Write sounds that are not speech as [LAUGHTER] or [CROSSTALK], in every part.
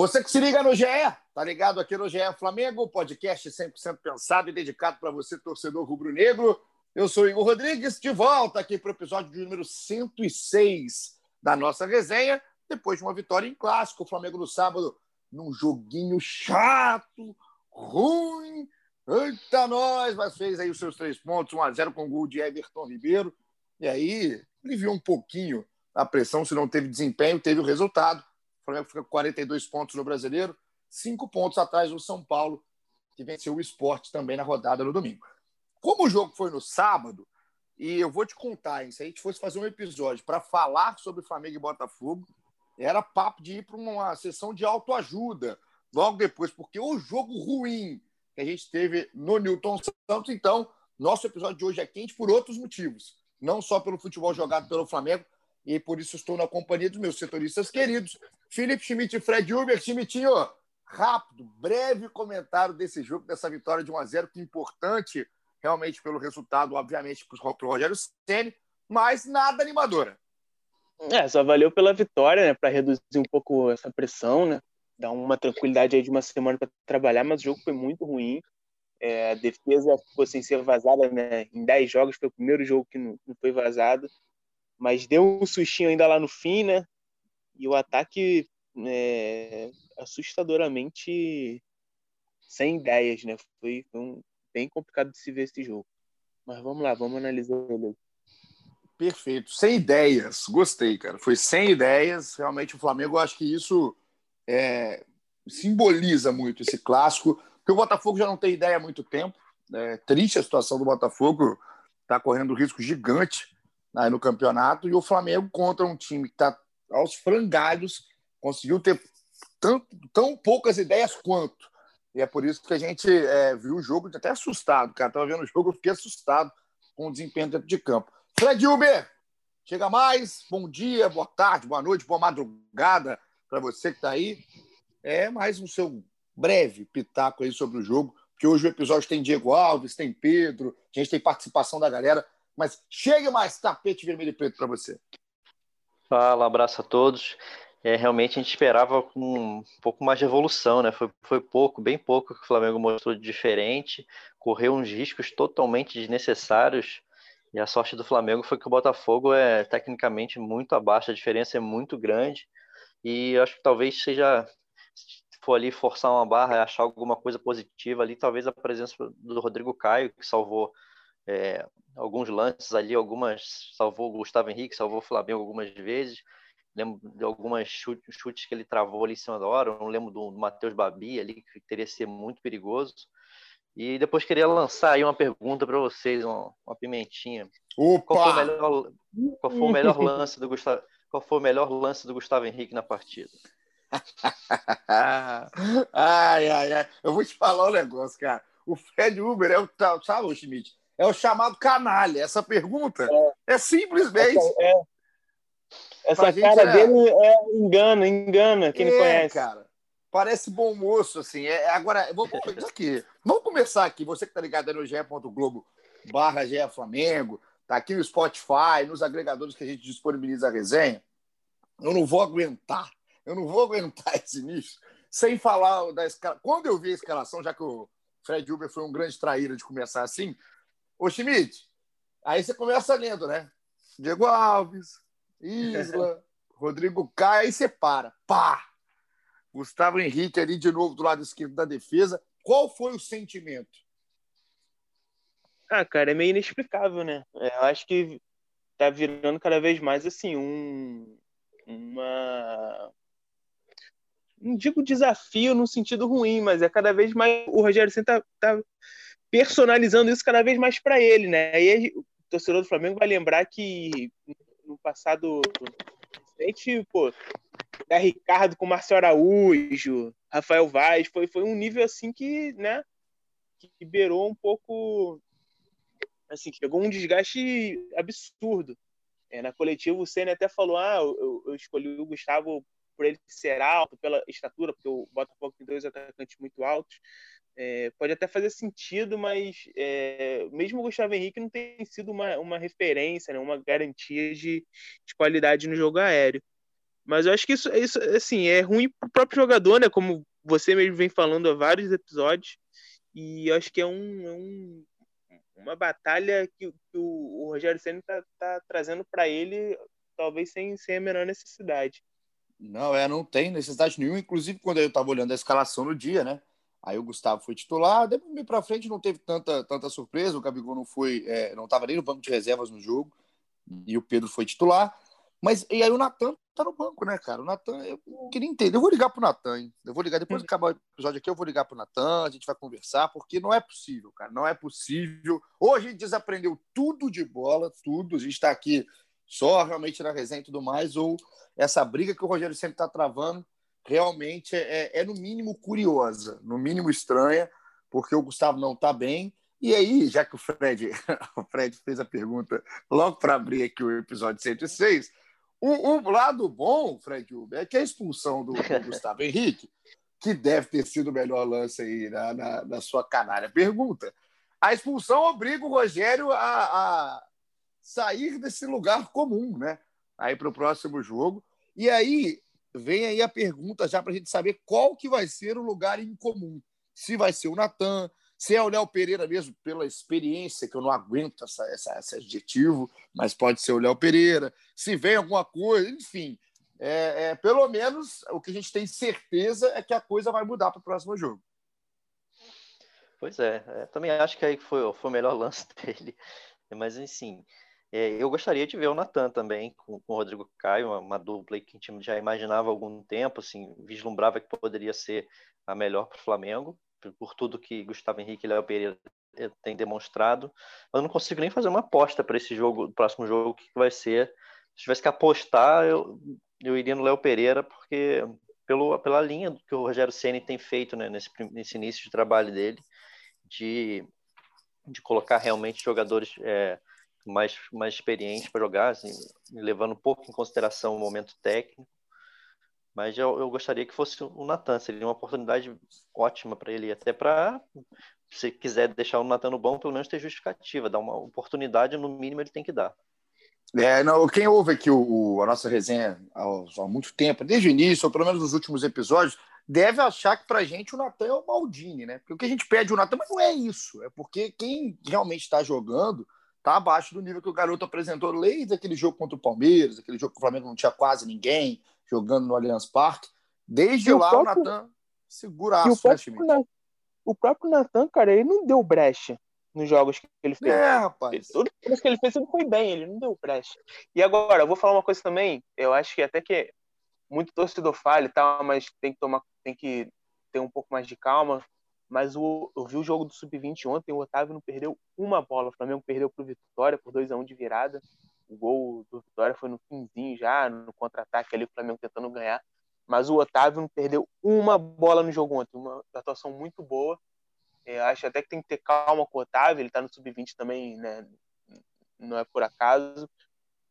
Você que se liga no GE, tá ligado aqui no GE Flamengo, podcast 100% pensado e dedicado para você, torcedor rubro-negro. Eu sou Igor Rodrigues, de volta aqui para o episódio de número 106 da nossa resenha, depois de uma vitória em clássico. O Flamengo no sábado, num joguinho chato, ruim. Eita, nós! Mas fez aí os seus três pontos, 1x0 com o gol de Everton Ribeiro. E aí, aliviou um pouquinho a pressão, se não teve desempenho, teve o resultado. Flamengo fica com 42 pontos no brasileiro, cinco pontos atrás do São Paulo, que venceu o esporte também na rodada no domingo. Como o jogo foi no sábado, e eu vou te contar, hein, se a gente fosse fazer um episódio para falar sobre Flamengo e Botafogo, era papo de ir para uma sessão de autoajuda logo depois, porque o jogo ruim que a gente teve no Newton Santos, então, nosso episódio de hoje é quente por outros motivos, não só pelo futebol jogado pelo Flamengo, e por isso estou na companhia dos meus setoristas queridos, Felipe Schmidt e Fred Uber. Schmidtinho, rápido, breve comentário desse jogo, dessa vitória de 1 a 0 que é importante realmente pelo resultado, obviamente, para o Rogério Ceni, mas nada animadora. É, só valeu pela vitória, né, para reduzir um pouco essa pressão, né, dar uma tranquilidade aí de uma semana para trabalhar, mas o jogo foi muito ruim. É, a defesa ficou sem ser vazada né, em 10 jogos, foi o primeiro jogo que não, não foi vazado mas deu um sustinho ainda lá no fim, né? E o ataque é, assustadoramente sem ideias, né? Foi, um, bem complicado de se ver esse jogo. Mas vamos lá, vamos analisar ele. Perfeito, sem ideias, gostei, cara. Foi sem ideias. Realmente o Flamengo, eu acho que isso é, simboliza muito esse clássico, porque o Botafogo já não tem ideia há muito tempo. É triste a situação do Botafogo, está correndo um risco gigante né, no campeonato, e o Flamengo contra um time que está aos frangalhos, conseguiu ter tão, tão poucas ideias quanto. E é por isso que a gente é, viu o jogo até assustado, cara. Estava vendo o jogo, eu fiquei assustado com o desempenho dentro de campo. Fred Uber, chega mais. Bom dia, boa tarde, boa noite, boa madrugada para você que está aí. É mais um seu breve pitaco aí sobre o jogo, porque hoje o episódio tem Diego Alves, tem Pedro, a gente tem participação da galera. Mas chegue mais tapete vermelho e preto para você. Fala, abraço a todos. É, realmente a gente esperava um pouco mais de evolução, né? Foi, foi pouco, bem pouco que o Flamengo mostrou de diferente, correu uns riscos totalmente desnecessários. E a sorte do Flamengo foi que o Botafogo é tecnicamente muito abaixo, a diferença é muito grande. E acho que talvez seja, se for ali forçar uma barra, achar alguma coisa positiva ali, talvez a presença do Rodrigo Caio, que salvou é, alguns lances ali, algumas salvou o Gustavo Henrique, salvou o Flamengo algumas vezes. Lembro de algumas chutes, chutes que ele travou ali em cima da hora. Eu não lembro do, do Matheus Babi ali, que teria ser muito perigoso. E depois queria lançar aí uma pergunta para vocês, uma, uma, pimentinha. Opa! Qual foi, o melhor, qual foi o melhor lance do Gustavo? Qual foi o melhor lance do Gustavo Henrique na partida? [LAUGHS] ai, ai, ai. Eu vou te falar um negócio, cara. O Fred Uber é o tal, sabe, Schmidt? É o chamado canalha. Essa pergunta é, é simplesmente. Essa, é. Essa cara é... dele é engana, engana quem é, conhece. cara. Parece bom moço, assim. É, agora, vamos começar aqui. Vamos começar aqui. Você que está ligado no ge.globo barra GE Flamengo, tá aqui no Spotify, nos agregadores que a gente disponibiliza a resenha. Eu não vou aguentar. Eu não vou aguentar [LAUGHS] esse início sem falar da escalação. Quando eu vi a escalação, já que o Fred Uber foi um grande traíra de começar assim, Ô, Schmidt, aí você começa lendo, né? Diego Alves, Isla, [LAUGHS] Rodrigo Caio, aí você para. Pá! Gustavo Henrique ali de novo do lado esquerdo da defesa. Qual foi o sentimento? Ah, cara, é meio inexplicável, né? É, eu acho que tá virando cada vez mais assim um uma não digo desafio no sentido ruim, mas é cada vez mais o Rogério Senna tá, tá personalizando isso cada vez mais para ele, né? Aí o torcedor do Flamengo vai lembrar que no passado recente, pô, da Ricardo com Marcelo Araújo, Rafael Vaz, foi, foi um nível assim que, né? que beirou um pouco. Assim, chegou um desgaste absurdo. É, na coletiva, o Senna até falou: ah, eu, eu escolhi o Gustavo por ele ser alto, pela estatura, porque o Botafogo tem dois atacantes muito altos. É, pode até fazer sentido, mas é, mesmo o Gustavo Henrique não tem sido uma, uma referência, né, uma garantia de, de qualidade no jogo aéreo. Mas eu acho que isso, isso assim, é ruim para o próprio jogador, né? Como você mesmo vem falando há vários episódios. E eu acho que é um, é um uma batalha que, que o, o, Rogério Senna está tá trazendo para ele, talvez sem, sem a menor necessidade. Não, é, não tem necessidade nenhuma. Inclusive, quando eu estava olhando a escalação no dia, né? Aí o Gustavo foi titular, depois para frente não teve tanta, tanta surpresa. O Gabigol não foi, é, não estava nem no banco de reservas no jogo e o Pedro foi titular. Mas e aí o Natan tá no banco, né, cara? O Natan, eu queria entender. Eu vou ligar pro Natan, hein? Eu vou ligar depois que acabar o episódio aqui, eu vou ligar pro Natan, a gente vai conversar, porque não é possível, cara. Não é possível. Ou a gente desaprendeu tudo de bola, tudo. A gente está aqui só realmente na resenha e tudo mais, ou essa briga que o Rogério sempre está travando realmente é, é, no mínimo curiosa, no mínimo estranha, porque o Gustavo não está bem. E aí, já que o Fred, [LAUGHS] o Fred fez a pergunta logo para abrir aqui o episódio 106, o, o lado bom, Fred Uber, é que a expulsão do, do [LAUGHS] Gustavo Henrique, que deve ter sido o melhor lance aí na, na, na sua canária pergunta, a expulsão obriga o Rogério a, a sair desse lugar comum, né? Aí para o próximo jogo. E aí vem aí a pergunta já para a gente saber qual que vai ser o lugar em comum. Se vai ser o Natan, se é o Léo Pereira mesmo, pela experiência, que eu não aguento essa, essa, esse adjetivo, mas pode ser o Léo Pereira. Se vem alguma coisa, enfim. É, é, pelo menos o que a gente tem certeza é que a coisa vai mudar para o próximo jogo. Pois é, é, também acho que aí foi, foi o melhor [LAUGHS] lance dele. Mas, enfim, é, eu gostaria de ver o Natan também, com, com o Rodrigo Caio, uma, uma, dupla que a gente já imaginava há algum tempo, assim, vislumbrava que poderia ser a melhor para o Flamengo, por, por, tudo que Gustavo Henrique e Léo Pereira eh, têm demonstrado. Eu não consigo nem fazer uma aposta para esse jogo, próximo jogo, que vai ser. Se tivesse que apostar, eu, eu iria no Léo Pereira, porque pelo, pela linha que o Rogério Ceni tem feito né, nesse, nesse início de trabalho dele, de, de colocar realmente jogadores. É, mais, mais experiente para jogar, assim, levando um pouco em consideração o momento técnico. Mas eu, eu gostaria que fosse o Natan, seria uma oportunidade ótima para ele, até para, se quiser deixar o Natan no bom, pelo menos ter justificativa, dar uma oportunidade, no mínimo ele tem que dar. É, não, quem ouve aqui o, o, a nossa resenha há, há, muito tempo, desde o início, ou pelo menos nos últimos episódios, deve achar que pra gente o Natan é o Maldini, né? Porque o que a gente pede o Natan, mas não é isso. É porque quem realmente está jogando tá abaixo do nível que o garoto apresentou desde aquele jogo contra o Palmeiras, aquele jogo que o Flamengo não tinha quase ninguém jogando no Allianz Parque. Desde lá o, próprio... o Natan seguraço, o próprio, né, o próprio Natan, cara, ele não deu brecha nos jogos que ele fez. É, rapaz. Tudo que ele fez, ele foi bem, ele não deu brecha. E agora, eu vou falar uma coisa também, eu acho que até que muito torcedor fala e tal, mas tem que tomar, tem que ter um pouco mais de calma mas o, eu vi o jogo do Sub-20 ontem, o Otávio não perdeu uma bola. O Flamengo perdeu para o Vitória por 2 a 1 de virada. O gol do Vitória foi no finzinho já, no contra-ataque ali, o Flamengo tentando ganhar. Mas o Otávio não perdeu uma bola no jogo ontem. Uma atuação muito boa. Eu acho até que tem que ter calma com o Otávio, ele está no Sub-20 também, né? Não é por acaso.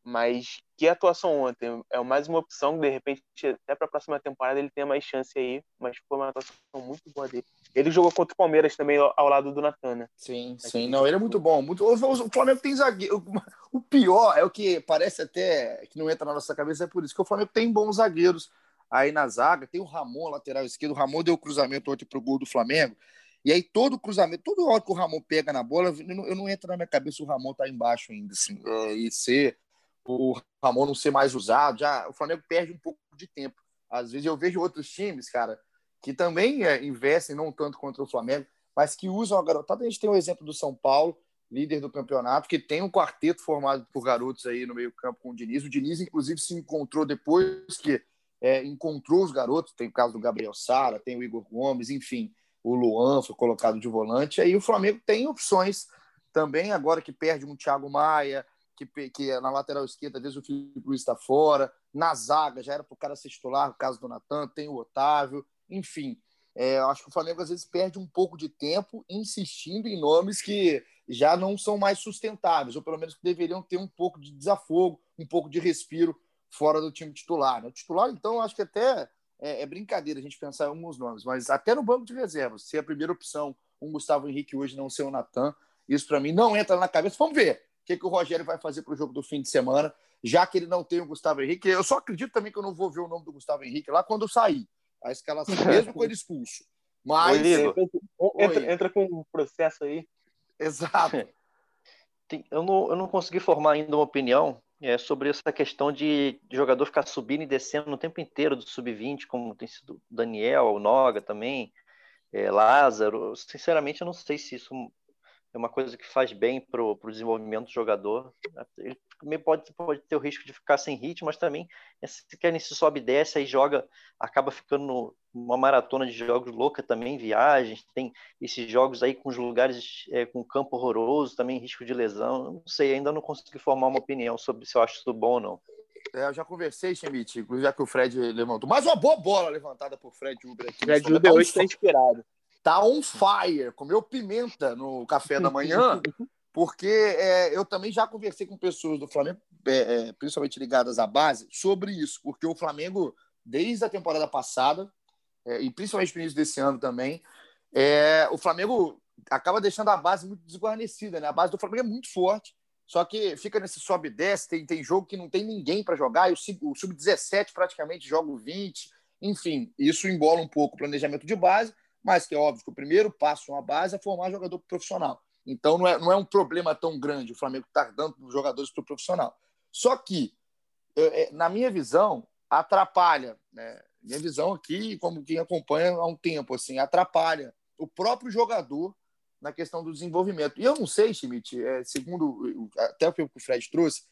Mas que atuação ontem. É mais uma opção, de repente, até para a próxima temporada ele tenha mais chance aí. Mas foi uma atuação muito boa dele. Ele jogou contra o Palmeiras também ao lado do Natan, né? Sim, sim. Não, ele é muito bom. Muito... O Flamengo tem zagueiro. O pior é o que parece até que não entra na nossa cabeça, é por isso que o Flamengo tem bons zagueiros aí na zaga. Tem o Ramon, lateral esquerdo. O Ramon deu o cruzamento ontem pro gol do Flamengo. E aí todo o cruzamento, todo hora que o Ramon pega na bola, eu não, eu não entra na minha cabeça o Ramon tá embaixo ainda, assim, é, e ser o Ramon não ser mais usado, já o Flamengo perde um pouco de tempo. Às vezes eu vejo outros times, cara, que também é, investem, não tanto contra o Flamengo, mas que usam a garotada. A gente tem o exemplo do São Paulo, líder do campeonato, que tem um quarteto formado por garotos aí no meio-campo com o Diniz. O Diniz, inclusive, se encontrou depois que é, encontrou os garotos. Tem o caso do Gabriel Sara, tem o Igor Gomes, enfim, o Luan foi colocado de volante. Aí o Flamengo tem opções também, agora que perde um Thiago Maia, que, que é na lateral esquerda, às vezes o Felipe Luiz está fora. Na zaga, já era para o cara ser titular, no caso do Natan, tem o Otávio enfim. é, acho que o Flamengo às vezes perde um pouco de tempo insistindo em nomes que já não são mais sustentáveis, ou pelo menos que deveriam ter um pouco de desafogo, um pouco de respiro fora do time titular. Né? O titular, então, acho que até é, é, brincadeira a gente pensar em alguns nomes, mas até no banco de reservas, se a primeira opção um Gustavo Henrique hoje não ser o Natan, isso para mim não entra na cabeça. Vamos ver que, que o Rogério vai fazer para o jogo do fim de semana, já que ele não tem o Gustavo Henrique. Eu só acredito também que eu não vou ver o nome do Gustavo Henrique lá quando eu sair a escalação, [LAUGHS] mesmo com ele expulso. Mas. entra, entra, com um processo aí. Exato. [LAUGHS] Eu não, eu não consegui formar ainda uma opinião é, sobre essa questão de, jogador ficar subindo e descendo no tempo inteiro do sub-20, como tem sido o Daniel, o Noga também, é, Lázaro. Sinceramente, eu não sei se isso é uma coisa que faz bem para o desenvolvimento do jogador. Ele também pode, pode ter o risco de ficar sem ritmo, mas também se quer nesse sobe e desce, aí joga, acaba ficando uma maratona de jogos louca também, viagens, tem esses jogos aí com os lugares é, com campo horroroso, também risco de lesão. Não sei, ainda não consegui formar uma opinião sobre se eu acho isso bom ou não. É, eu já conversei, Schmidt, já que o Fred levantou. Mais uma boa bola levantada por Fred Uber aqui. Fred Uber hoje está inspirado tá on fire, comeu pimenta no café da manhã, porque é, eu também já conversei com pessoas do Flamengo, é, é, principalmente ligadas à base, sobre isso, porque o Flamengo, desde a temporada passada, é, e principalmente no início desse ano também, é, o Flamengo acaba deixando a base muito desguarnecida, né? A base do Flamengo é muito forte, só que fica nesse sobe e desce, tem, tem jogo que não tem ninguém para jogar, e o, o sub-17 praticamente joga o 20, enfim, isso embola um pouco o planejamento de base, mas que é óbvio que o primeiro passo uma base é formar jogador profissional. Então não é, não é um problema tão grande o Flamengo estar dando jogadores para o profissional. Só que, é, na minha visão, atrapalha, né? minha visão aqui, como quem acompanha há um tempo, assim, atrapalha o próprio jogador na questão do desenvolvimento. E eu não sei, Schmidt, é, segundo até o que o Fred trouxe,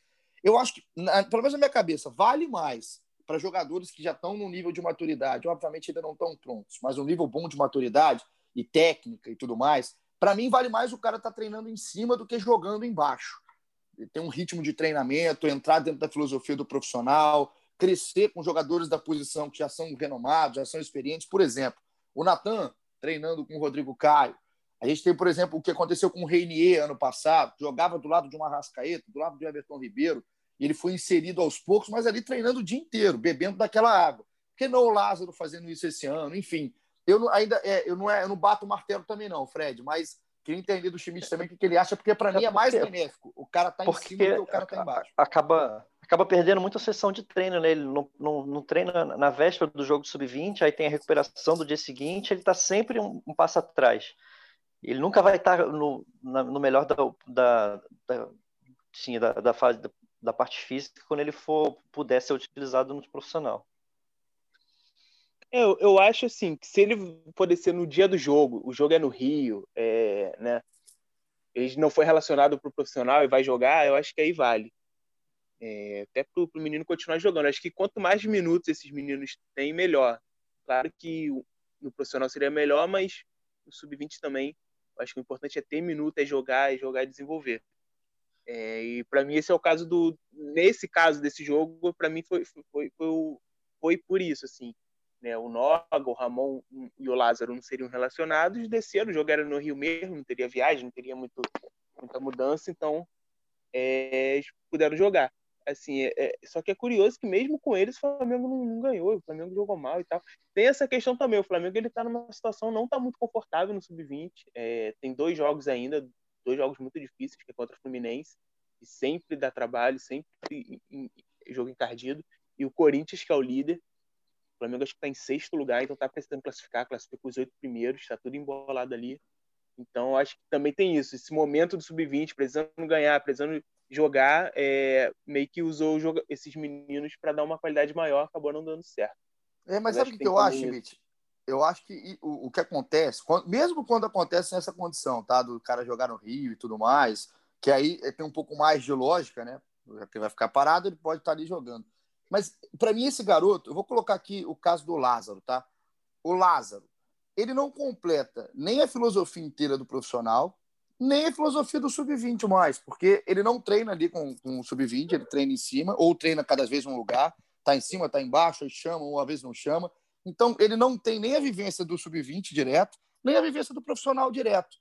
eu acho que, pelo menos na minha cabeça, vale mais para jogadores que já estão no nível de maturidade, obviamente ainda não estão prontos, mas um nível bom de maturidade e técnica e tudo mais, para mim vale mais o cara estar tá treinando em cima do que jogando embaixo. Ter um ritmo de treinamento, entrar dentro da filosofia do profissional, crescer com jogadores da posição que já são renomados, já são experientes. Por exemplo, o Natan treinando com o Rodrigo Caio. A gente tem, por exemplo, o que aconteceu com o Reinier ano passado, jogava do lado de uma Rascaeta, do lado de Everton Ribeiro, e ele foi inserido aos poucos, mas ali treinando o dia inteiro, bebendo daquela água. Por que não o Lázaro fazendo isso esse ano? Enfim, eu não, ainda é, eu não, é, eu não bato o martelo também não, Fred, mas queria entender do Schmidt também o que, ele acha, porque para mim é mais benéfico. O cara tá em cima que o cara tá embaixo. Acaba, acaba perdendo muita sessão de treino, né? Ele não, não, não treina na véspera do jogo sub-20, aí tem a recuperação do dia seguinte, ele está sempre um, um, passo atrás. Ele nunca vai estar no, no melhor da, da, da, sim, da, da fase da parte física quando ele for puder ser utilizado no profissional. Eu, eu acho assim que se ele poder ser no dia do jogo, o jogo é no Rio, é, né? Ele não foi relacionado para o profissional e vai jogar, eu acho que aí vale. É, até para o menino continuar jogando. Acho que quanto mais minutos esses meninos têm, melhor. Claro que no profissional seria melhor, mas no sub-20 também. Eu acho que o importante é ter minuto, é jogar, é jogar e desenvolver. É, e para mim esse é o caso do nesse caso desse jogo para mim foi foi, foi foi, por isso assim né? O Noga o Ramon e o Lázaro não seriam relacionados desceram o jogo era no Rio mesmo não teria viagem não teria muito muita mudança então é, puderam jogar. Assim é, é, só que é curioso que mesmo com eles o Flamengo não, não, ganhou o Flamengo jogou mal e tal. Tem essa questão também o Flamengo ele está numa situação não está muito confortável no sub-20 é, tem dois jogos ainda dois jogos muito difíceis, que é contra o Fluminense, e sempre dá trabalho, sempre em, em, jogo encardido, e o Corinthians, que é o líder. O Flamengo acho que está em sexto lugar, então está precisando classificar, classifica os oito primeiros, está tudo embolado ali. Então, acho que também tem isso. Esse momento do sub-20, precisando ganhar, precisando jogar, é, meio que usou esses meninos para dar uma qualidade maior, acabou não dando certo. É, mas sabe o que, que eu acho, Schmidt? Eu acho que o, o que acontece, quando, mesmo quando acontece nessa condição, tá? Do cara jogar no Rio e tudo mais, que aí tem um pouco mais de lógica, né? Porque vai ficar parado, ele pode estar ali jogando. Mas, para mim, esse garoto, eu vou colocar aqui o caso do Lázaro, tá? O Lázaro, ele não completa nem a filosofia inteira do profissional, nem a filosofia do sub-20 mais, porque ele não treina ali com, com o sub-20, ele treina em cima, ou treina cada vez um lugar, tá em cima, tá embaixo, aí chama, uma vez não chama. Então, ele não tem nem a vivência do sub-20 direto, nem a vivência do profissional direto.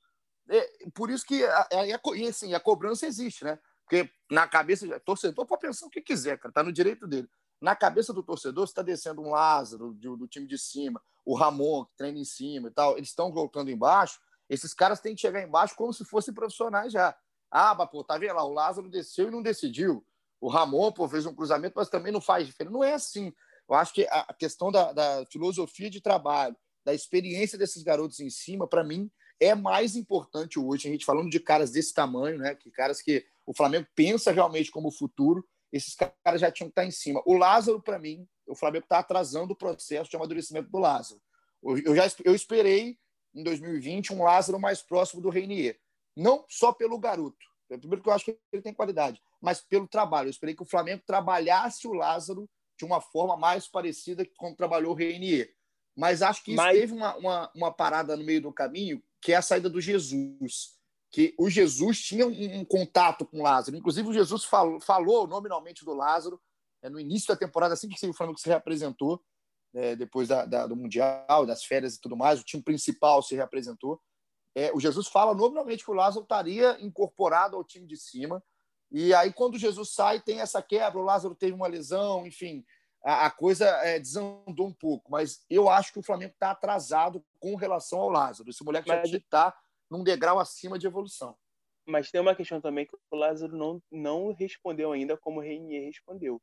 É, por isso que a, a, a, assim, a cobrança existe, né? Porque na cabeça, torcedor pode pensar o que quiser, cara, tá no direito dele. Na cabeça do torcedor, você está descendo um Lázaro do, do, time de cima, o Ramon, que treina em cima e tal, eles estão colocando embaixo, esses caras têm que chegar embaixo como se fossem profissionais já. Ah, mas, pô, tá vendo lá, o Lázaro desceu e não decidiu. O Ramon, pô, fez um cruzamento, mas também não faz diferença. Não é assim. Eu acho que a questão da, da filosofia de trabalho, da experiência desses garotos em cima, para mim, é mais importante hoje. A gente falando de caras desse tamanho, né? Que caras que o Flamengo pensa realmente como futuro, esses caras já tinham que estar em cima. O Lázaro, para mim, o Flamengo está atrasando o processo de amadurecimento do Lázaro. Eu já eu esperei em 2020 um Lázaro mais próximo do Reinier. Não só pelo garoto, primeiro que eu acho que ele tem qualidade, mas pelo trabalho. Eu esperei que o Flamengo trabalhasse o Lázaro de uma forma mais parecida com como trabalhou o Reinier. Mas acho que isso mas... teve uma, uma, uma, parada no meio do caminho, que é a saída do Jesus. Que o Jesus tinha um, um contato com o Lázaro. Inclusive, o Jesus falou, falou nominalmente do Lázaro é, no início da temporada, assim que o Flamengo se reapresentou, é, depois da, da, do Mundial, das férias e tudo mais, o time principal se reapresentou. É, o Jesus fala nominalmente que o Lázaro estaria incorporado ao time de cima e aí, quando Jesus sai, tem essa quebra, o Lázaro teve uma lesão, enfim, a, a coisa é, desandou um pouco. Mas eu acho que o Flamengo está atrasado com relação ao Lázaro. Esse moleque mas... já está num degrau acima de evolução. Mas tem uma questão também que o Lázaro não, não respondeu ainda como o Reinier respondeu.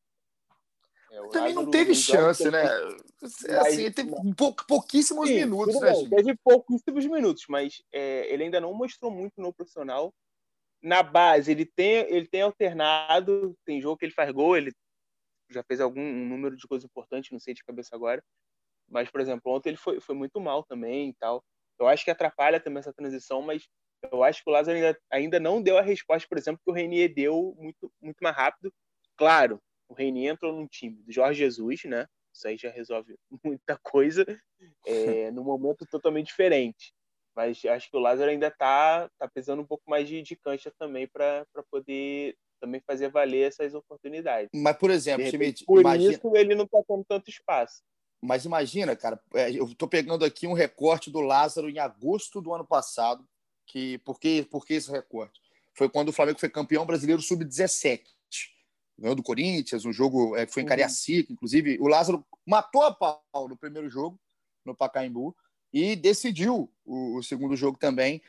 É, também Lázaro, não teve chance, né? Assim, teve pou, pouquíssimos Sim, minutos, né, Teve pouquíssimos minutos, mas é, ele ainda não mostrou muito no profissional na base, ele tem, ele tem alternado, tem jogo que ele faz gol, ele já fez algum um número de coisas importantes, não sei de cabeça agora. Mas, por exemplo, ontem ele foi, foi muito mal também e tal. Eu acho que atrapalha também essa transição, mas eu acho que o Lázaro ainda, ainda não deu a resposta, por exemplo, que o Renier deu muito, muito mais rápido. Claro, o Renier entrou num time do Jorge Jesus, né? Isso aí já resolve [LAUGHS] muita coisa, é, num momento totalmente diferente. Mas acho que o Lázaro ainda está tá pesando um pouco mais de, de cancha também para poder também fazer valer essas oportunidades. Mas, por exemplo, repente, por imagina... isso ele não está tendo tanto espaço. Mas imagina, cara, é, eu estou pegando aqui um recorte do Lázaro em agosto do ano passado. Que, por, que, por que esse recorte? Foi quando o Flamengo foi campeão brasileiro sub-17. Ganhou do Corinthians, um jogo é, que foi em uhum. Cariacica, inclusive. O Lázaro matou a pau no primeiro jogo, no Pacaembu e decidiu o, o, segundo jogo também.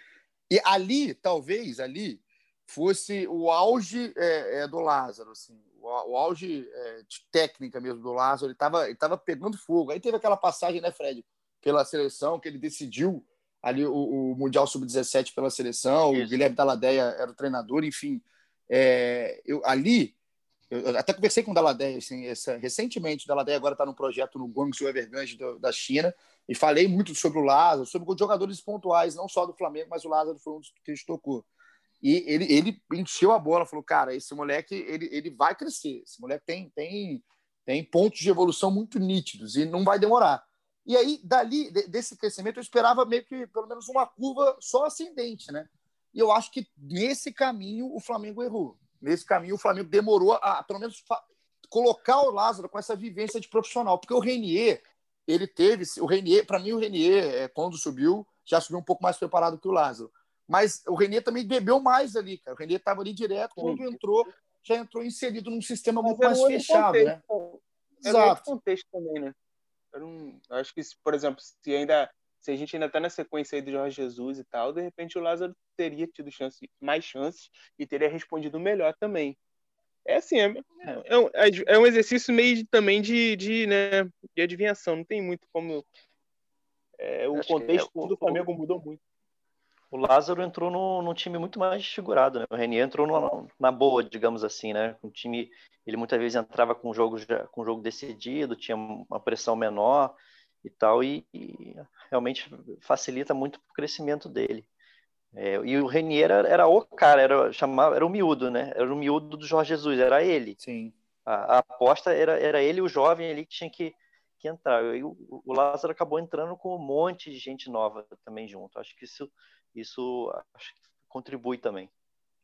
E ali, talvez, ali fosse o auge é, é, do Lázaro, assim, o, o auge é, de técnica mesmo do Lázaro, ele estava ele tava pegando fogo. Aí teve aquela passagem, né, Fred, pela seleção, que ele decidiu ali o, o Mundial Sub-17 pela seleção, Isso. o Guilherme Daladeia era o treinador, enfim. É, eu, ali, eu até conversei com o Daladeia assim, essa, recentemente, o Daladeia agora está num projeto no Guangzhou Evergrande da China, e falei muito sobre o Lázaro, sobre os jogadores pontuais, não só do Flamengo, mas o Lázaro foi um dos que a gente tocou. E ele, ele encheu a bola, falou: cara, esse moleque ele, ele vai crescer. Esse moleque tem, tem, tem pontos de evolução muito nítidos e não vai demorar. E aí, dali, desse crescimento, eu esperava meio que pelo menos uma curva só ascendente, né? E eu acho que nesse caminho o Flamengo errou. Nesse caminho o Flamengo demorou a, pelo menos, colocar o Lázaro com essa vivência de profissional. Porque o Renier, ele teve, o Renier, para mim o Renier, é, quando subiu, já subiu um pouco mais preparado que o Lázaro. Mas o Renier também bebeu mais ali, cara. O Renier estava ali direto, quando Sim. entrou, já entrou inserido num sistema Mas muito mais fechado, contexto, né? Era Exato. outro contexto também, né? Um, acho que, por exemplo, se ainda se a gente ainda está na sequência aí do Jorge Jesus e tal, de repente o Lázaro teria tido chance, mais chances e teria respondido melhor também. É assim, é, é, um, é um exercício meio de, também de, de, né, de adivinhação. Não tem muito como. É, o contexto é, o, do Flamengo o, mudou muito. O Lázaro entrou no, num time muito mais desfigurado, né? O Renier entrou no, na boa, digamos assim, né? Um time, ele muitas vezes entrava com jogo com jogo decidido, tinha uma pressão menor e tal, e, e realmente facilita muito o crescimento dele. É, e o Renier era, era, o cara, era, chamava, era o miúdo, né? Era o miúdo do Jorge Jesus, era ele. Sim. A, a aposta era, era ele, o jovem ali, que tinha que, que entrar. E o, o Lázaro acabou entrando com um monte de gente nova também junto. Acho que isso, isso acho que contribui também.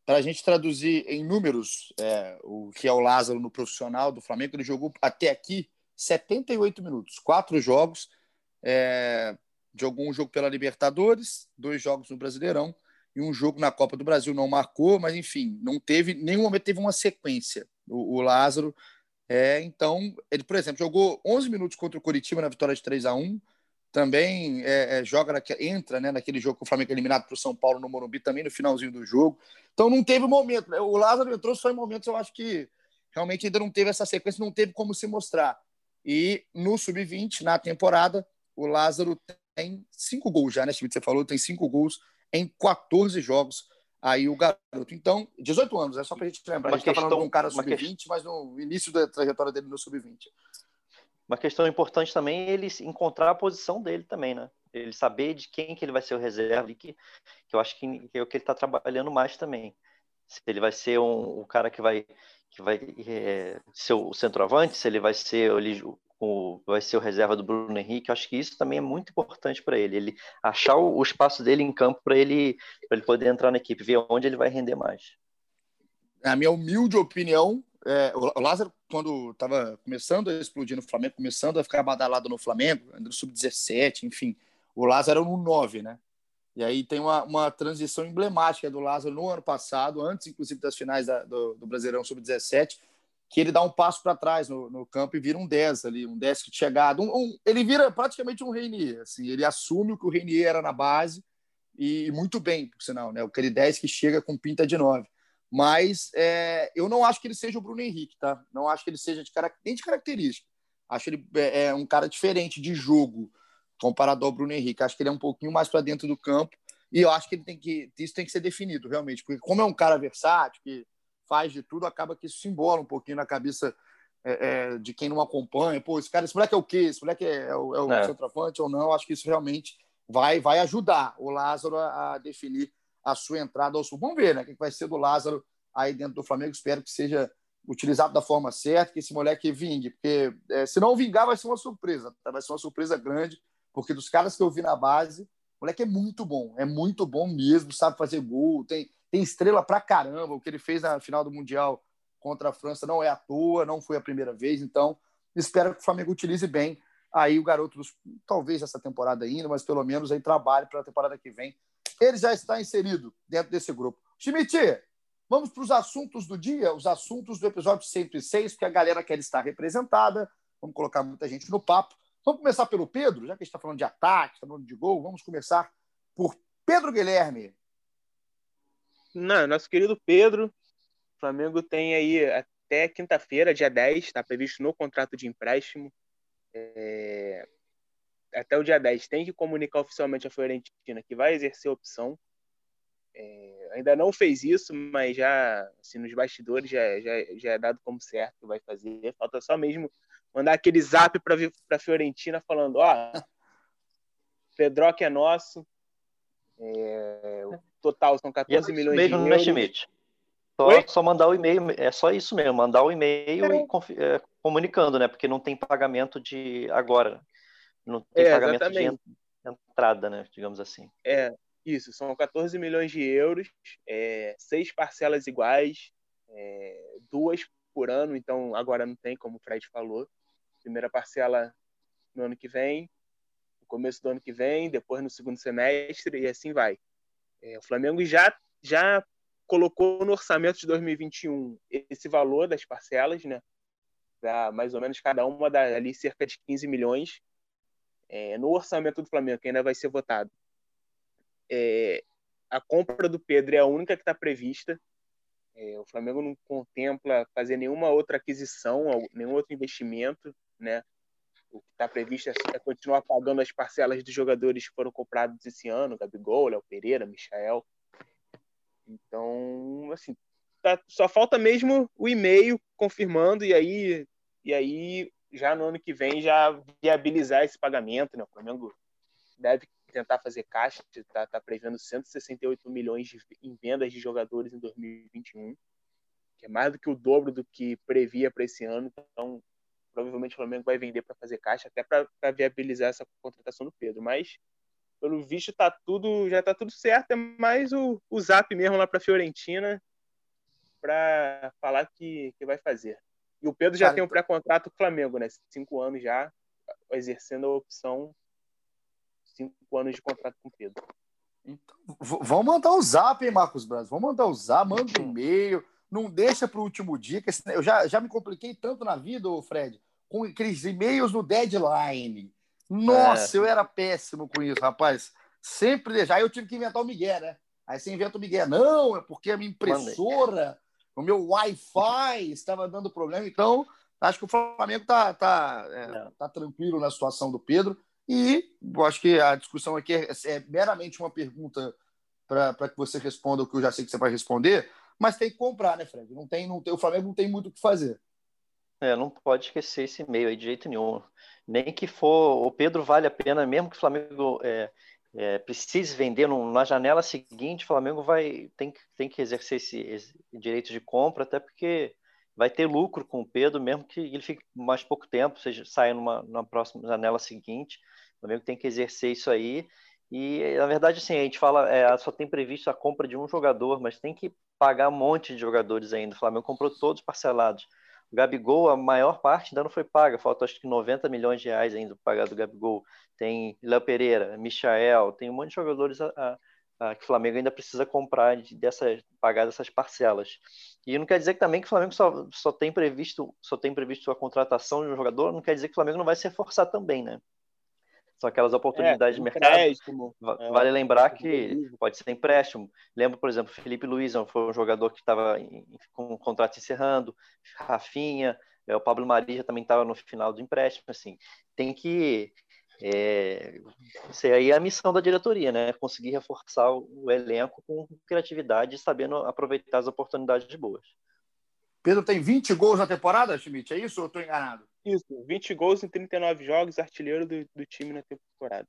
Para a gente traduzir em números é, o que é o Lázaro no profissional do Flamengo, ele jogou até aqui 78 minutos, quatro jogos, É, jogou um jogo pela Libertadores, dois jogos no Brasileirão e um jogo na Copa do Brasil. Não marcou, mas enfim, não teve, nenhum momento teve uma sequência. O, o Lázaro, é, então, ele, por exemplo, jogou 11 minutos contra o Curitiba na vitória de 3 a 1 também é, é, joga na, entra né, naquele jogo com o Flamengo eliminado para o São Paulo no Morumbi também no finalzinho do jogo. Então não teve momento. Né? O Lázaro entrou só em momentos, eu acho que realmente ainda não teve essa sequência, não teve como se mostrar. E no sub-20, na temporada, o Lázaro tem cinco gols já, né, Schmidt? Você falou, tem cinco gols em 14 jogos. Aí o garoto. Então, 18 anos, é só para a gente lembrar. Uma a gente está falando de um cara sub-20, mas no início da trajetória dele no sub-20. Uma questão importante também é ele encontrar a posição dele também, né? Ele saber de quem que ele vai ser o reserva, que, que eu acho que, que é o que ele está trabalhando mais também. Se ele vai ser um, um cara que vai que vai é, ser o centroavante, se ele vai ser o, vai ser o reserva do Bruno Henrique, eu acho que isso também é muito importante para ele, ele achar o, o, espaço dele em campo para ele, ele poder entrar na equipe, ver onde ele vai render mais. A minha humilde opinião, é, o Lázaro, quando estava começando a explodir no Flamengo, começando a ficar badalado no Flamengo, no sub-17, enfim, o Lázaro era no 9, né? E aí tem uma, uma transição emblemática do Lázaro no ano passado, antes inclusive das finais da, do, do Brasileirão Sub-17, que ele dá um passo para trás no, no, campo e vira um 10 ali, um 10 que chegado. Um, um, ele vira praticamente um Reinier, assim, ele assume o que o Reinier era na base e, muito bem, por sinal, né? Aquele 10 que chega com pinta de 9. Mas é, eu não acho que ele seja o Bruno Henrique, tá? Não acho que ele seja de, nem de característica. Acho ele é, é um cara diferente de jogo comparado ao Bruno Henrique. Acho que ele é um pouquinho mais para dentro do campo e eu acho que ele tem que isso tem que ser definido realmente, porque como é um cara versátil que faz de tudo, acaba que isso se embola um pouquinho na cabeça é, é, de quem não acompanha. Pô, esse cara, esse moleque é o quê? Esse moleque é, é o, é o é. centroavante ou não? Acho que isso realmente vai vai ajudar o Lázaro a, a definir a sua entrada ao sul. Vamos ver, né? O que vai ser do Lázaro aí dentro do Flamengo. Espero que seja utilizado da forma certa, que esse moleque vingue, porque é, se não vingar vai ser uma surpresa, tá? vai ser uma surpresa grande porque dos caras que eu vi na base, o moleque é muito bom, é muito bom mesmo, sabe fazer gol, tem, tem estrela pra caramba. O que ele fez na final do Mundial contra a França não é à toa, não foi a primeira vez, então espero que o Flamengo utilize bem aí o garoto, dos, talvez essa temporada ainda, mas pelo menos aí trabalhe para a temporada que vem. Ele já está inserido dentro desse grupo. Schmidt, vamos para os assuntos do dia, os assuntos do episódio 106, porque a galera quer estar representada. Vamos colocar muita gente no papo. Vamos começar pelo Pedro, já que a gente está falando de ataque, está falando de gol, vamos começar por Pedro Guilherme. Não, nosso querido Pedro, o Flamengo tem aí até quinta-feira, dia 10, está previsto no contrato de empréstimo. É... Até o dia 10 tem que comunicar oficialmente a Fiorentina que vai exercer a opção. É... Ainda não fez isso, mas já assim, nos bastidores já, já, já é dado como certo que vai fazer. Falta só mesmo mandar aquele zap para a Fiorentina falando: ó, [LAUGHS] Pedroca é nosso. É, o total são 14 é milhões de né, euros. Schmidt? Só, só, mandar o e-mail, é só isso mesmo, mandar o e-mail é. e é, comunicando, né? Porque não tem pagamento de agora. Não tem é, pagamento exatamente. de entrada, né? Digamos assim. É, isso, são 14 milhões de euros, é, seis parcelas iguais, é, duas por ano, então agora não tem, como o Fred falou primeira parcela no ano que vem, no começo do ano que vem, depois no segundo semestre e assim vai. É, o Flamengo já já colocou no orçamento de 2021 esse valor das parcelas, né? Mais ou menos cada uma dá ali cerca de 15 milhões é, no orçamento do Flamengo, que ainda vai ser votado. É, a compra do Pedro é a única que está prevista. É, o Flamengo não contempla fazer nenhuma outra aquisição, nenhum outro investimento né? O que está previsto é, é continuar pagando as parcelas dos jogadores que foram comprados esse ano, Gabigol, Léo Pereira, Michael. Então, assim, tá, só falta mesmo o e-mail confirmando e aí, e aí já no ano que vem já viabilizar esse pagamento, né? O Flamengo deve tentar fazer caixa, está tá prevendo 168 milhões de, em vendas de jogadores em 2021, que é mais do que o dobro do que previa para esse ano. Então, provavelmente o Flamengo vai vender para fazer caixa, até para viabilizar essa contratação do Pedro. Mas, pelo visto, tá tudo, já está tudo certo. É mais o, o zap mesmo lá para a Fiorentina para falar que, que vai fazer. E o Pedro já Cara, tem um pré-contrato com o Flamengo, né? Cinco anos já, exercendo a opção cinco anos de contrato com o Pedro. Então, vamos mandar o zap, hein, Marcos Braz? Vamos mandar o zap, manda um e-mail. Não deixa para o último dia, que eu já, já me compliquei tanto na vida, Fred, com aqueles e-mails no deadline. Nossa, é. eu era péssimo com isso, rapaz. Sempre deixar. Aí eu tive que inventar o Miguel, né? Aí você inventa o Miguel. Não, é porque a minha impressora, Mandei. o meu Wi-Fi estava dando problema. Então, acho que o Flamengo está tá, é, tá tranquilo na situação do Pedro. E eu acho que a discussão aqui é, é meramente uma pergunta para que você responda o que eu já sei que você vai responder, mas tem que comprar, né, Fred? Não tem, não tem, o Flamengo não tem muito o que fazer. É, não pode esquecer esse meio aí de jeito nenhum. Nem que for o Pedro vale a pena, mesmo que o Flamengo é, é, precise vender no, na janela seguinte, o Flamengo vai tem, tem que exercer esse, esse, direito de compra, até porque vai ter lucro com o Pedro, mesmo que ele fique mais pouco tempo, seja saia numa, numa próxima janela seguinte. O Flamengo tem que exercer isso aí. E, na verdade, assim, a gente fala, é, só tem previsto a compra de um jogador, mas tem que pagar um monte de jogadores ainda. O Flamengo comprou todos parcelados. O Gabigol, a maior parte ainda não foi paga, falta acho que 90 milhões de reais ainda para pagar do Gabigol. Tem Léo Pereira, Michael, tem um monte de jogadores a, a, a, que o Flamengo ainda precisa comprar, de, dessas, pagar dessas parcelas. E não quer dizer que também que o Flamengo só, só, tem previsto, só tem previsto a contratação de um jogador, não quer dizer que o Flamengo não vai se reforçar também, né? São aquelas oportunidades é, de mercado. Empréstimo, é, vale é, lembrar que pode ser empréstimo. Lembro, por exemplo, Felipe Luiz foi um jogador que estava com o contrato encerrando, Rafinha, é, o Pablo Maria também estava no final do empréstimo. Assim, tem que é, isso aí é a missão da diretoria, né? Conseguir reforçar o elenco com criatividade e sabendo aproveitar as oportunidades boas. Pedro tem 20 gols na temporada, Schmidt, é isso ou estou enganado? Isso, 20 gols em 39 jogos, artilheiro do, do time na temporada.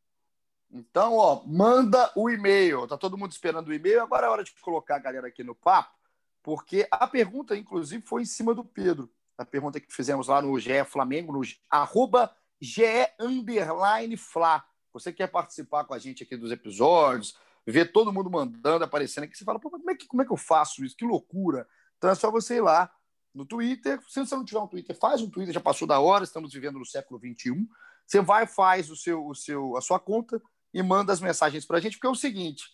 Então, ó, manda o e-mail. Tá todo mundo esperando o e-mail. Agora é hora de colocar a galera aqui no papo, porque a pergunta, inclusive, foi em cima do Pedro. A pergunta que fizemos lá no GE Flamengo, no arroba GE Underline Fla. Você quer participar com a gente aqui dos episódios, ver todo mundo mandando, aparecendo aqui, você fala, Pô, como, é que, como é que eu faço isso? Que loucura. Então é só você ir lá no Twitter. Se você não tiver um Twitter, faz um Twitter, já passou da hora, estamos vivendo no século XXI. Você vai, faz o seu, o seu, a sua conta e manda as mensagens para a gente, porque é o seguinte: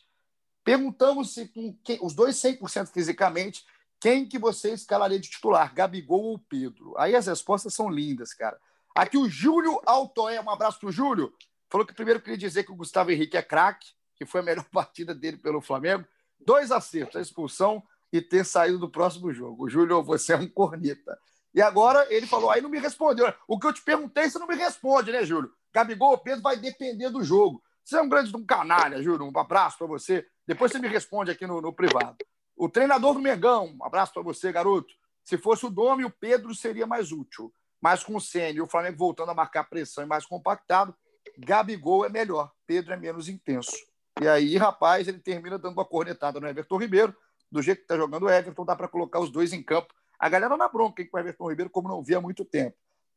perguntamos se com quem, os dois 100% fisicamente, quem que você escalaria de titular, Gabigol ou Pedro? Aí as respostas são lindas, cara. Aqui o Júlio Altoé, um abraço para o Júlio. Falou que primeiro queria dizer que o Gustavo Henrique é craque, que foi a melhor [LAUGHS] partida dele pelo Flamengo. Dois acertos, a expulsão e ter saído do próximo jogo. Júlio, você é um corneta. E agora ele falou, aí não me respondeu. O que eu te perguntei, você não me responde, né, Júlio? Gabigol, Pedro vai depender do jogo. Você é um grande um canalha, Júlio. Um abraço para você. Depois você me responde aqui no, no privado. O treinador do Mengão, um abraço para você, garoto. Se fosse o Dome, o Pedro seria mais útil. Mas com o Senna e o Flamengo voltando a marcar pressão e mais compactado, Gabigol é melhor, Pedro é menos intenso. E aí, rapaz, ele termina dando uma cornetada no Everton Ribeiro do jeito que está jogando o Everton, dá para colocar os dois em campo. A galera na bronca hein, com o Everton Ribeiro, como não via há muito tempo.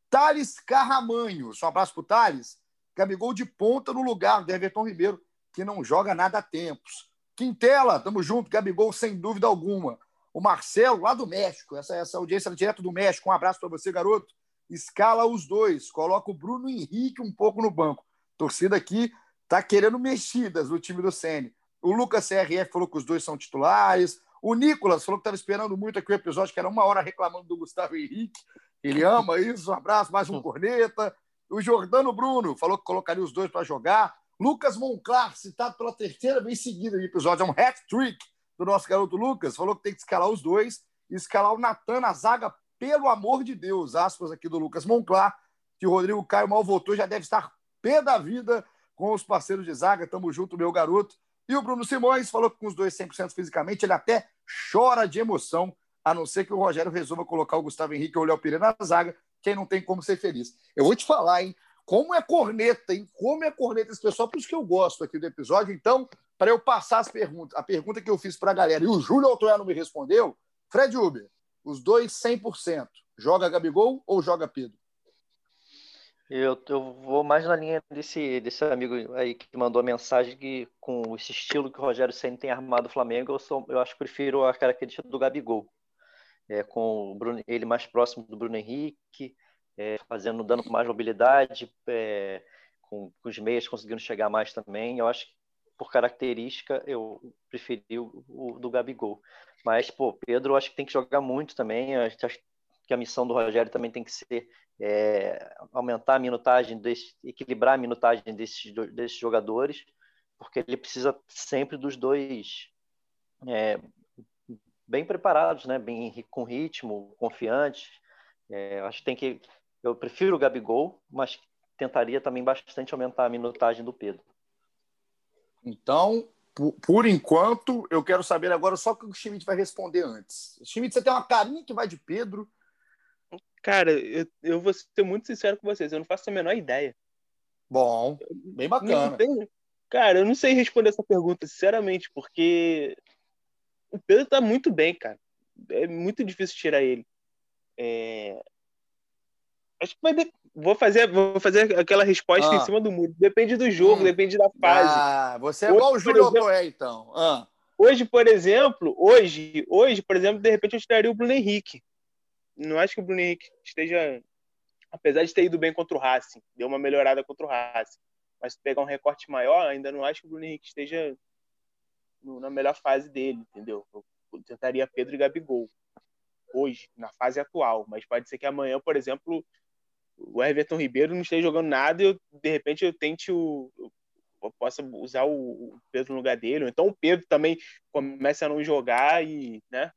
Thales Carramanho, um abraço para o Thales. Gabigol de ponta no lugar do Everton Ribeiro, que não joga nada há tempos. Quintela, tamo junto, Gabigol sem dúvida alguma. O Marcelo, lá do México, essa, essa audiência direto do México, um abraço para você, garoto. Escala os dois, coloca o Bruno Henrique um pouco no banco. torcida aqui tá querendo mexidas no time do Sene. O Lucas CRF falou que os dois são titulares. O Nicolas falou que estava esperando muito aqui o episódio, que era uma hora reclamando do Gustavo Henrique. Ele ama isso. Um abraço, mais um corneta. O Jordano Bruno falou que colocaria os dois para jogar. Lucas Monclar, citado pela terceira vez seguida no episódio, é um hat-trick do nosso garoto Lucas. Falou que tem que escalar os dois e escalar o Natan na zaga, pelo amor de Deus. Aspas aqui do Lucas Monclar, que o Rodrigo Caio mal voltou, já deve estar pé da vida com os parceiros de zaga. Tamo junto, meu garoto. E o Bruno Simões falou que com os dois 100% fisicamente, ele até chora de emoção, a não ser que o Rogério resolva colocar o Gustavo Henrique ou o Léo Pereira na zaga, quem não tem como ser feliz. Eu vou te falar, hein? Como é corneta, hein? Como é corneta esse pessoal, por isso que eu gosto aqui do episódio. Então, para eu passar as perguntas, a pergunta que eu fiz para a galera, e o Júlio Altoé não me respondeu, Fred Uber, os dois 100%, joga Gabigol ou joga Pedro? Eu, eu vou mais na linha desse, desse amigo aí que mandou a mensagem que com esse estilo que o Rogério Senna tem armado o Flamengo, eu, sou, eu acho que prefiro a característica do Gabigol. É, com Bruno, ele mais próximo do Bruno Henrique, é, fazendo, dando mais mobilidade, é, com, com os meias conseguindo chegar mais também. Eu acho que, por característica, eu preferi o, o do Gabigol. Mas, pô, Pedro, eu acho que tem que jogar muito também. Eu acho que a missão do Rogério também tem que ser é, aumentar a minutagem, desse, equilibrar a minutagem desses, desses jogadores, porque ele precisa sempre dos dois é, bem preparados, né? Bem com ritmo, confiantes. É, acho que tem que. Eu prefiro o Gabigol, mas tentaria também bastante aumentar a minutagem do Pedro. Então, por, por enquanto, eu quero saber agora só que o Schmidt vai responder antes. Schmidt, você tem uma carinha que vai de Pedro. Cara, eu, eu vou ser muito sincero com vocês, eu não faço a menor ideia. Bom, bem bacana. cara, eu não sei responder essa pergunta, sinceramente, porque o Pedro tá muito bem, cara. É muito difícil tirar ele. É... Acho que vai de... vou fazer vou fazer aquela resposta ah. em cima do muro. Depende do jogo, hum. depende da fase. Ah, você é hoje, igual o Júlio exemplo, então. Ah. Hoje, por exemplo, hoje, hoje, por exemplo, de repente eu tiraria o Bruno Henrique. Não acho que o Bruno Henrique esteja, apesar de ter ido bem contra o Racing, deu uma melhorada contra o Racing, mas pegar um recorte maior, ainda não acho que o Bruno Henrique esteja na melhor fase dele, entendeu? Eu tentaria Pedro e Gabigol hoje, na fase atual, mas pode ser que amanhã, por exemplo, o Everton Ribeiro não esteja jogando nada e eu, de repente eu tente o. Eu possa usar o Pedro no lugar dele, ou então o Pedro também comece a não jogar e, né?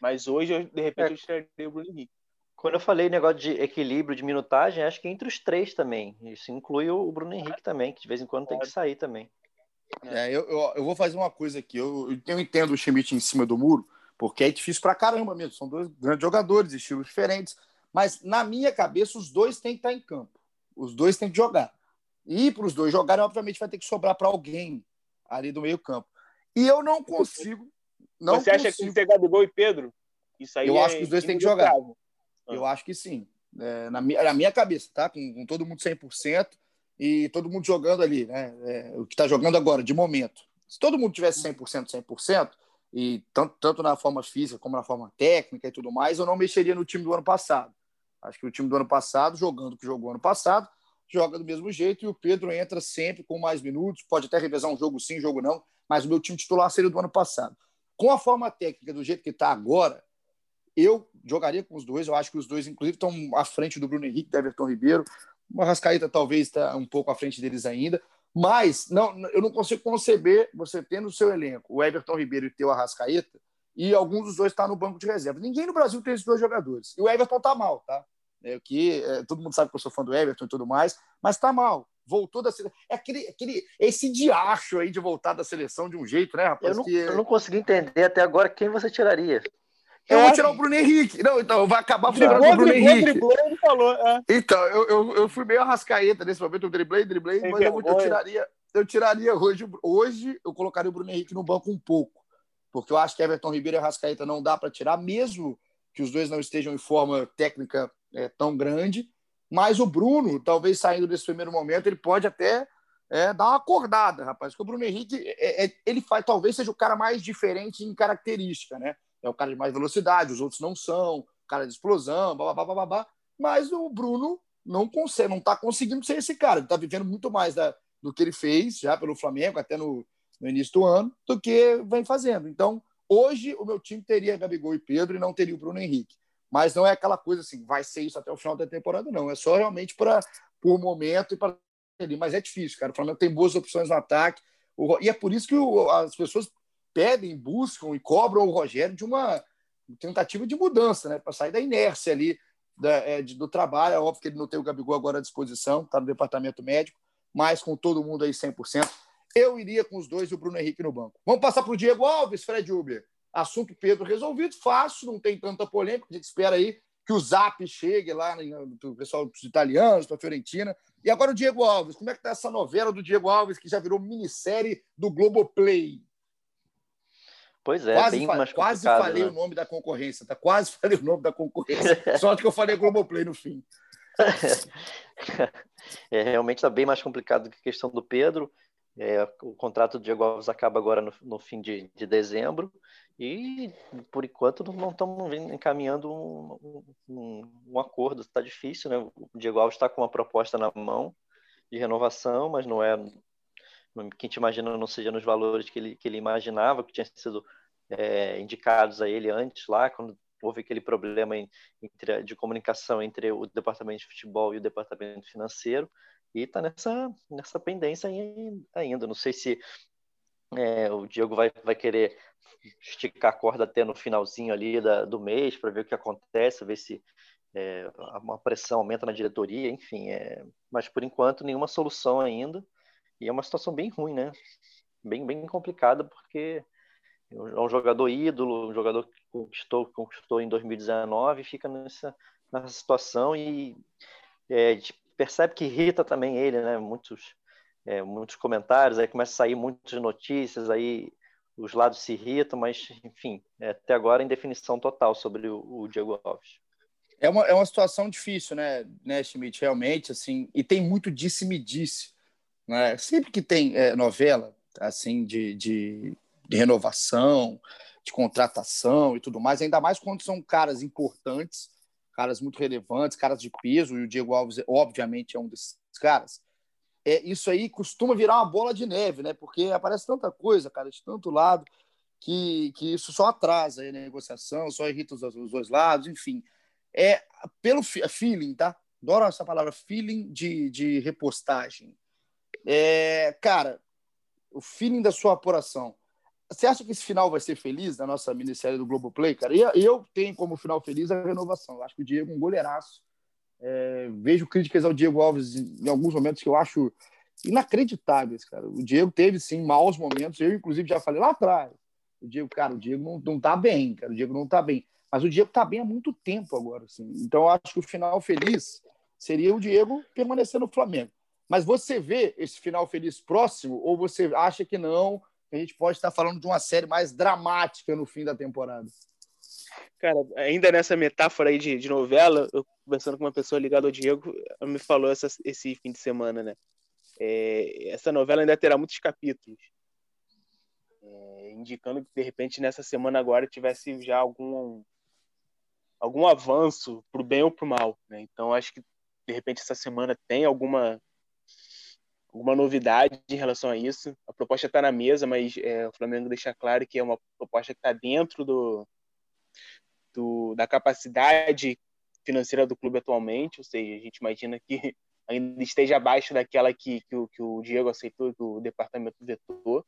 Mas hoje, de repente, é. eu estaria o Bruno Henrique. Quando eu falei negócio de equilíbrio, de minutagem, acho que entre os três também. Isso inclui o Bruno Henrique também, que de vez em quando tem que sair também. É, eu, eu, eu, vou fazer uma coisa aqui. Eu, eu entendo o Schmidt em cima do muro, porque é difícil pra caramba mesmo. São dois grandes jogadores, estilos diferentes. Mas na minha cabeça, os dois têm que estar em campo. Os dois têm que jogar. E para os dois jogarem, obviamente, vai ter que sobrar para alguém ali do meio-campo. E eu não consigo. Não Você consigo. acha que tem Gabigol e Pedro? Isso aí eu é acho que os dois têm que jogar. Ah. Eu acho que sim. É, na, minha, na minha cabeça, tá? Com, com todo mundo 100% e todo mundo jogando ali, né? É, o que está jogando agora, de momento. Se todo mundo tivesse 100%, 100%, e tanto, tanto na forma física como na forma técnica e tudo mais, eu não mexeria no time do ano passado. Acho que o time do ano passado, jogando o que jogou ano passado, joga do mesmo jeito e o Pedro entra sempre com mais minutos, pode até revezar um jogo sim, jogo não, mas o meu time titular seria do ano passado. Com a forma técnica do jeito que está agora, eu jogaria com os dois. Eu acho que os dois, inclusive, estão à frente do Bruno Henrique, do Everton Ribeiro. O Arrascaeta talvez está um pouco à frente deles ainda. Mas não, eu não consigo conceber você ter no seu elenco o Everton Ribeiro e o Arrascaeta e alguns dos dois está no banco de reserva. Ninguém no Brasil tem esses dois jogadores. E o Everton tá mal, tá? É, que é, todo mundo sabe que eu sou fã do Everton e tudo mais, mas tá mal. Voltou da seleção. É aquele, aquele, esse diacho aí de voltar da seleção de um jeito, né, rapaz? Eu não, que... eu não consegui entender até agora quem você tiraria. Eu vou tirar o Bruno Henrique. Não, então, vai acabar tirando o Bruno Henrique. Driblou, ele falou. É. Então, eu, eu, eu fui meio arrascaeta nesse momento, eu driblei, driblei, mas eu, eu, tiraria, eu tiraria hoje, hoje, eu colocaria o Bruno Henrique no banco um pouco, porque eu acho que Everton Ribeiro e Arrascaeta não dá para tirar, mesmo que os dois não estejam em forma técnica é, tão grande, mas o Bruno, talvez saindo desse primeiro momento, ele pode até é, dar uma acordada, rapaz, porque o Bruno Henrique, é, é, ele faz, talvez seja o cara mais diferente em característica, né? é o cara de mais velocidade, os outros não são, cara de explosão, babá, babá, mas o Bruno não consegue, não está conseguindo ser esse cara. Ele está vivendo muito mais da, do que ele fez já pelo Flamengo, até no, no, início do ano, do que vem fazendo. Então, hoje o meu time teria Gabigol e Pedro e não teria o Bruno Henrique. Mas não é aquela coisa assim, vai ser isso até o final da temporada, não. É só realmente para por momento e para mas é difícil, cara. O Flamengo tem boas opções no ataque. E é por isso que as pessoas pedem, buscam e cobram o Rogério de uma tentativa de mudança, né? Para sair da inércia ali da, é, de, do trabalho. É óbvio que ele não tem o Gabigol agora à disposição, está no departamento médico, mas com todo mundo aí 100%. Eu iria com os dois e o Bruno Henrique no banco. Vamos passar para o Diego Alves, Fred Uber. Assunto Pedro resolvido, fácil, não tem tanta polêmica. A gente espera aí que o Zap chegue lá o pessoal dos italianos, para a Fiorentina. E agora o Diego Alves. Como é que está essa novela do Diego Alves, que já virou minissérie do Globoplay? Pois é, quase, bem fa mais quase falei né? o nome da concorrência, tá? Quase falei o nome da concorrência. [LAUGHS] Só que eu falei Globoplay no fim. [LAUGHS] é, realmente está bem mais complicado do que a questão do Pedro. É, o contrato do Diego Alves acaba agora no, no fim de, de, dezembro e, por enquanto, não estamos encaminhando um, um, um acordo. Está difícil, né? O Diego Alves está com uma proposta na mão de renovação, mas não é que a gente imagina não seja nos valores que ele, que ele imaginava, que tinha sido é, indicados a ele antes lá, quando houve aquele problema entre, de comunicação entre o departamento de futebol e o departamento financeiro, e está nessa, nessa pendência ainda. Não sei se é, o Diego vai, vai querer esticar a corda até no finalzinho ali da, do mês para ver o que acontece, ver se é, uma pressão aumenta na diretoria, enfim. É, mas por enquanto nenhuma solução ainda. E é uma situação bem ruim, né? Bem, bem complicada, porque é um jogador ídolo, um jogador que conquistou, conquistou em 2019 e fica nessa, nessa situação e é, percebe que irrita também ele, né? Muitos, é, muitos comentários, aí começa a sair muitas notícias, aí os lados se irritam, mas, enfim, é, até agora em definição total sobre o, o Diego Alves. É uma, é uma situação difícil, né, né, Schmidt, realmente, assim, e tem muito disse-me-disse. Né? Sempre que tem é, novela, assim, de, de, de, renovação, de contratação e tudo mais, ainda mais quando são caras importantes, caras muito relevantes, caras de peso, e o Diego Alves, obviamente, é um desses caras, é, isso aí costuma virar uma bola de neve, né? Porque aparece tanta coisa, cara, de tanto lado, que, que isso só atrasa a negociação, só irrita os, os dois lados, enfim é pelo feeling, tá? Adoro essa palavra, feeling de, de repostagem. É, cara, o feeling da sua apuração. Você acha que esse final vai ser feliz na nossa minissérie do Globoplay, cara? E eu tenho como final feliz a renovação. Eu acho que o Diego é um goleiraço. É, vejo críticas ao Diego Alves em alguns momentos que eu acho inacreditáveis, cara. O Diego teve, sim, maus momentos. Eu, inclusive, já falei lá atrás. O Diego, cara, o Diego não, não tá bem, cara. O Diego não tá bem. Mas o Diego está bem há muito tempo agora. Assim. Então, eu acho que o final feliz seria o Diego permanecer no Flamengo. Mas você vê esse final feliz próximo ou você acha que não? A gente pode estar falando de uma série mais dramática no fim da temporada? Cara, ainda nessa metáfora aí de, de novela, eu conversando com uma pessoa ligada ao Diego, me falou essa, esse fim de semana, né? É, essa novela ainda terá muitos capítulos. É, indicando que de repente nessa semana agora tivesse já algum algum avanço para o bem ou para o mal. Né? Então, acho que de repente essa semana tem alguma alguma novidade em relação a isso. A proposta está na mesa, mas é, o Flamengo deixa claro que é uma proposta que está dentro do, do, da capacidade financeira do clube atualmente, ou seja, a gente imagina que [LAUGHS] ainda esteja abaixo daquela que, que, o, que o Diego aceitou, que o departamento vetou.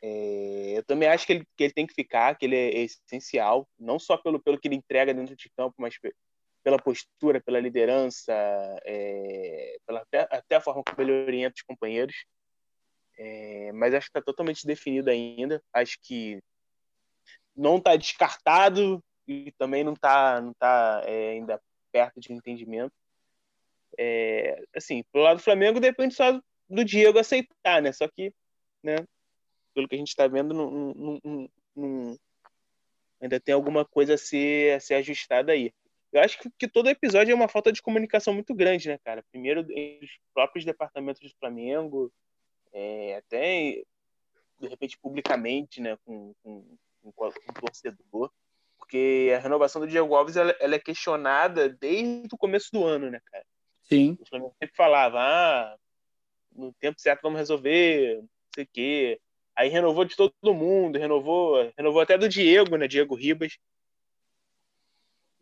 É, eu também acho que ele, que ele tem que ficar, que ele é essencial, não só pelo, pelo que ele entrega dentro de campo, mas pela postura, pela liderança, é, pela, até, até, a forma como ele orienta os companheiros. É, mas acho que está totalmente definido ainda. Acho que não está descartado e também não está não tá, é, ainda perto de entendimento. É, assim, pelo lado do Flamengo depende só do Diego aceitar, né? Só que, né? pelo que a gente está vendo, não, não, não, ainda tem alguma coisa a ser, a ser ajustada aí. Eu acho que, que, todo episódio é uma falta de comunicação muito grande, né, cara? Primeiro, os próprios departamentos do Flamengo, é, até, de repente, publicamente, né, com, com, com, com o torcedor, porque a renovação do Diego Alves ela, ela, é questionada desde o começo do ano, né, cara? Sim. O Flamengo sempre falava, ah, no tempo certo vamos resolver, não sei o quê. Aí renovou de todo mundo, renovou, renovou até do Diego, né? Diego Ribas,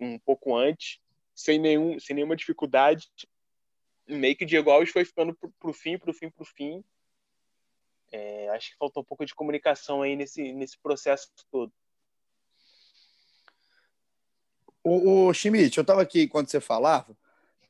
um pouco antes, sem, nenhum, sem nenhuma dificuldade. Meio que o Diego Alves foi ficando pro, pro fim, pro fim, pro fim. É, acho que faltou um pouco de comunicação aí nesse, nesse processo todo. O, o Schmidt, eu estava aqui quando você falava,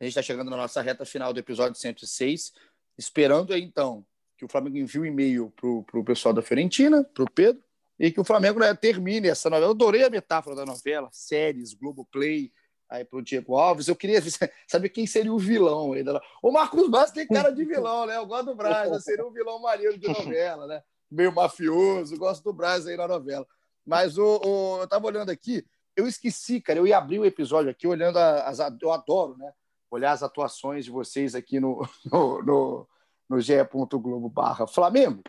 a gente está chegando na nossa reta final do episódio 106, esperando aí então que o Flamengo envie um e-mail para o pessoal da Fiorentina, para o Pedro, e que o Flamengo né, termine essa novela. Eu adorei a metáfora da novela, séries, Globoplay, aí para o Diego Alves. Eu queria [LAUGHS] saber quem seria o vilão ainda. O Marcos Braz tem cara de vilão, né? Eu gosto do Braz, seria um vilão maneiro de novela, né? Meio mafioso, gosto do Braz aí na novela. Mas o, o eu estava olhando aqui, eu esqueci, cara, eu ia abrir o episódio aqui olhando as. Eu adoro, né? Olhar as atuações de vocês aqui no, [LAUGHS] no, no no ge.globo barra Flamengo.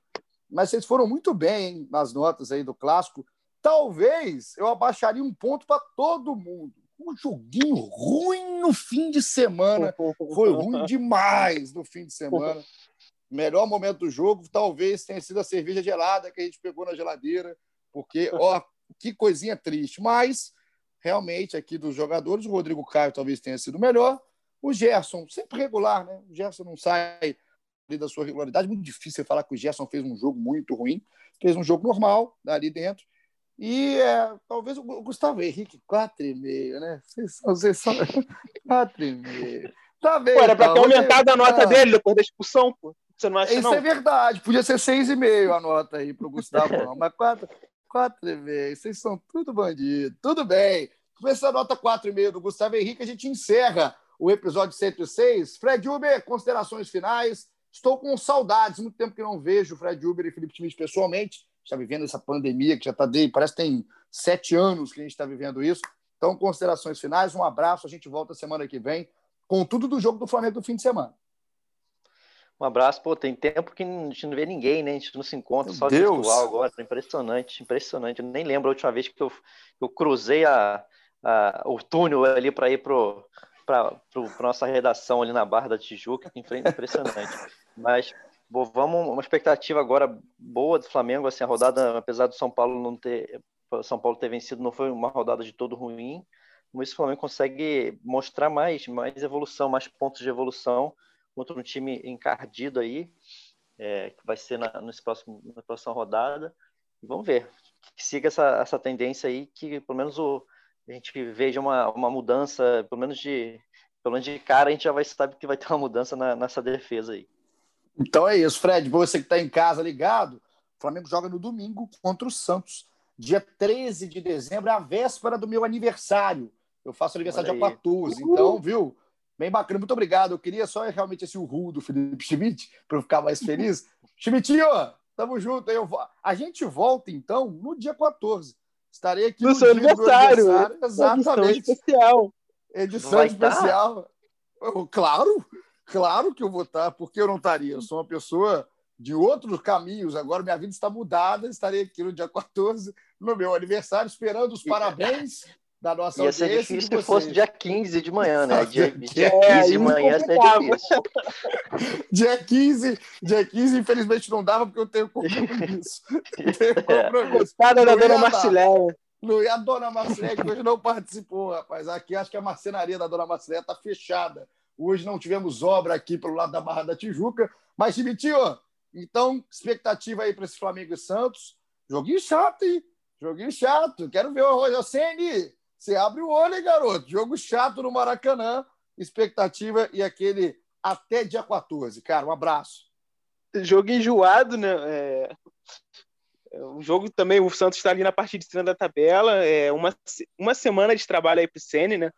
Mas vocês foram muito bem hein, nas notas aí do clássico. Talvez eu abaixaria um ponto para todo mundo. um joguinho ruim no fim de semana. Foi ruim [LAUGHS] demais no fim de semana. Melhor momento do jogo talvez tenha sido a cerveja gelada que a gente pegou na geladeira, porque, ó, que coisinha triste. Mas, realmente, aqui dos jogadores, o Rodrigo Caio talvez tenha sido melhor. O Gerson, sempre regular, né? O Gerson não sai da sua regularidade. Muito difícil falar que o Gerson fez um jogo muito ruim. Fez um jogo normal ali dentro. E é, talvez o Gustavo Henrique, 4,5, né? Vocês são, vocês são 4,5. Tá bem. Pô, era para ter aumentado a nota ah. dele depois da expulsão, pô. Você não acha, Isso não? é verdade. Podia ser 6,5 a nota aí para o Gustavo, não. Mas 4, 4,5. Vocês são tudo bandido. Tudo bem. Com essa nota 4,5 do Gustavo Henrique, a gente encerra o episódio 106. Fred Uber, considerações finais. Estou com saudades. Muito tempo que não vejo Fred Uber e Felipe Schmidt pessoalmente está vivendo essa pandemia que já está de parece que tem sete anos que a gente está vivendo isso. Então, considerações finais, um abraço, a gente volta semana que vem com tudo do jogo do Flamengo do fim de semana. Um abraço, pô, tem tempo que a gente não vê ninguém, né? A gente não se encontra, Meu só Deus. virtual agora, impressionante, impressionante. Eu nem lembro a última vez que eu, eu cruzei a, a, o túnel ali para ir para a nossa redação ali na Barra da Tijuca, impressionante. [LAUGHS] Mas Bom, vamos uma expectativa agora boa do Flamengo, assim, a rodada, apesar do São Paulo não ter São Paulo ter vencido, não foi uma rodada de todo ruim, mas o Flamengo consegue mostrar mais, mais evolução, mais pontos de evolução contra um time encardido aí, é, que vai ser na, nesse próximo, na próxima rodada. E vamos ver, que siga essa, essa tendência aí, que pelo menos o, a gente veja uma, uma mudança, pelo menos de pelo menos de cara, a gente já vai saber que vai ter uma mudança na, nessa defesa aí. Então é isso, Fred. Você que está em casa ligado, o Flamengo joga no domingo contra o Santos, dia 13 de dezembro, a véspera do meu aniversário. Eu faço aniversário dia 14, então, viu? Bem bacana, muito obrigado. Eu queria só realmente esse urru do Felipe Schmidt para eu ficar mais feliz. [LAUGHS] Schmidtinho, tamo junto. Eu, a gente volta então no dia 14. Estarei aqui no, no seu aniversário. aniversário. Exatamente. Edição especial. Edição Vai especial. Estar? Claro. Claro que eu vou estar, porque eu não estaria. Eu sou uma pessoa de outros caminhos. Agora minha vida está mudada. Estarei aqui no dia 14, no meu aniversário, esperando os [LAUGHS] parabéns da nossa Ia audiência. Ia ser difícil se fosse dia 15 de manhã, né? [LAUGHS] Dia, dia 15 é, de manhã é difícil. dia 15, dia 15, infelizmente não dava, porque eu tenho compromisso. [LAUGHS] tenho é. compromisso. É. da dona Marciléia. E a dona Marciléia, que hoje não participou, rapaz. Aqui acho que a marcenaria da dona Marciléia está fechada. Hoje não tivemos obra aqui pelo lado da Barra da Tijuca. Mas, Chimitinho, então, expectativa aí para esse Flamengo e Santos. Joguinho chato, hein? Joguinho chato. Quero ver o Rogério Ceni. Você abre o olho, hein, garoto? Jogo chato no Maracanã. Expectativa e aquele até dia 14. Cara, um abraço. Jogo enjoado, né? É... O é jogo também, o Santos está ali na parte de cima da tabela. É uma, uma semana de trabalho aí para o Ceni, né?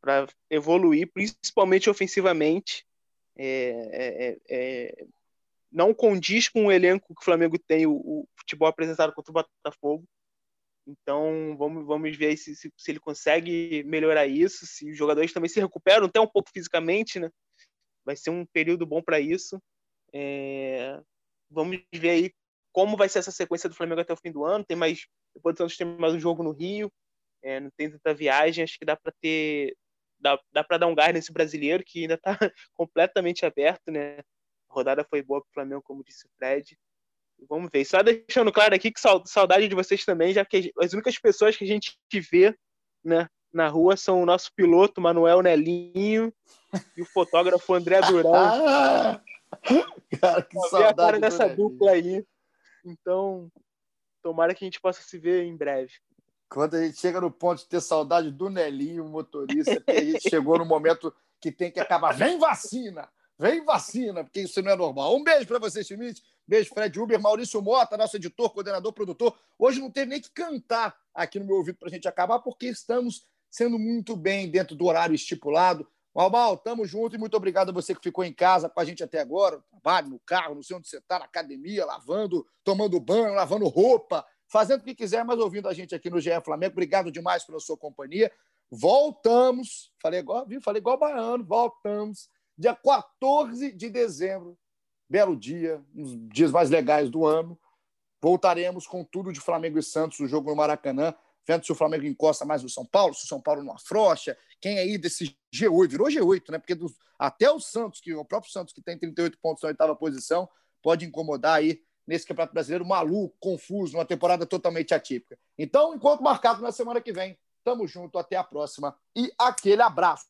para evoluir, principalmente ofensivamente. É, é, é, não condiz com o elenco que o Flamengo tem, o, o, futebol apresentado contra o Botafogo. Então, vamos, vamos ver se, se, se, ele consegue melhorar isso, se os jogadores também se recuperam até um pouco fisicamente, né? Vai ser um período bom para isso. É, vamos ver aí como vai ser essa sequência do Flamengo até o fim do ano. Tem mais, depois do Santos tem mais um jogo no Rio, é, não tem tanta viagem, acho que dá para ter dá, dá para dar um gás nesse brasileiro que ainda está [LAUGHS] completamente aberto, né? A rodada foi boa para o Flamengo, como disse o Fred. Vamos ver. Só deixando claro aqui que saudade de vocês também, já que as únicas pessoas que a gente vê né, na rua são o nosso piloto Manuel Nelinho e o fotógrafo André Durão. [LAUGHS] cara, que saudade. a cara dessa dupla aí. Então, tomara que a gente possa se ver em breve. Quando a gente chega no ponto de ter saudade do Nelinho, motorista, a gente chegou no momento que tem que acabar. Vem vacina! Vem vacina, porque isso não é normal. Um beijo para você, Schmidt. Beijo, Fred Uber, Maurício Mota, nosso editor, coordenador, produtor. Hoje não teve nem que cantar aqui no meu ouvido para a gente acabar, porque estamos sendo muito bem dentro do horário estipulado. Malmal, tamo junto e muito obrigado a você que ficou em casa com a gente até agora. Trabalho, no carro, não sei onde você está, na academia, lavando, tomando banho, lavando roupa, fazendo o que quiser, mas ouvindo a gente aqui no GE Flamengo. Obrigado demais pela sua companhia. Voltamos, falei igual, viu? Falei igual baiano, voltamos dia 14 de dezembro. Belo dia, um dos dias mais legais do ano. Voltaremos com tudo de Flamengo e Santos, o jogo no Maracanã. vendo se o Flamengo encosta mais no São Paulo, se o São Paulo não afrouxa, quem aí desse G8, virou G8, né? Porque até o Santos, que o próprio Santos, que tem 38 pontos na oitava posição, pode incomodar aí nesse Campeonato Brasileiro maluco, confuso, uma temporada totalmente atípica. Então, enquanto marcado na semana que vem, tamo junto, até a próxima e aquele abraço.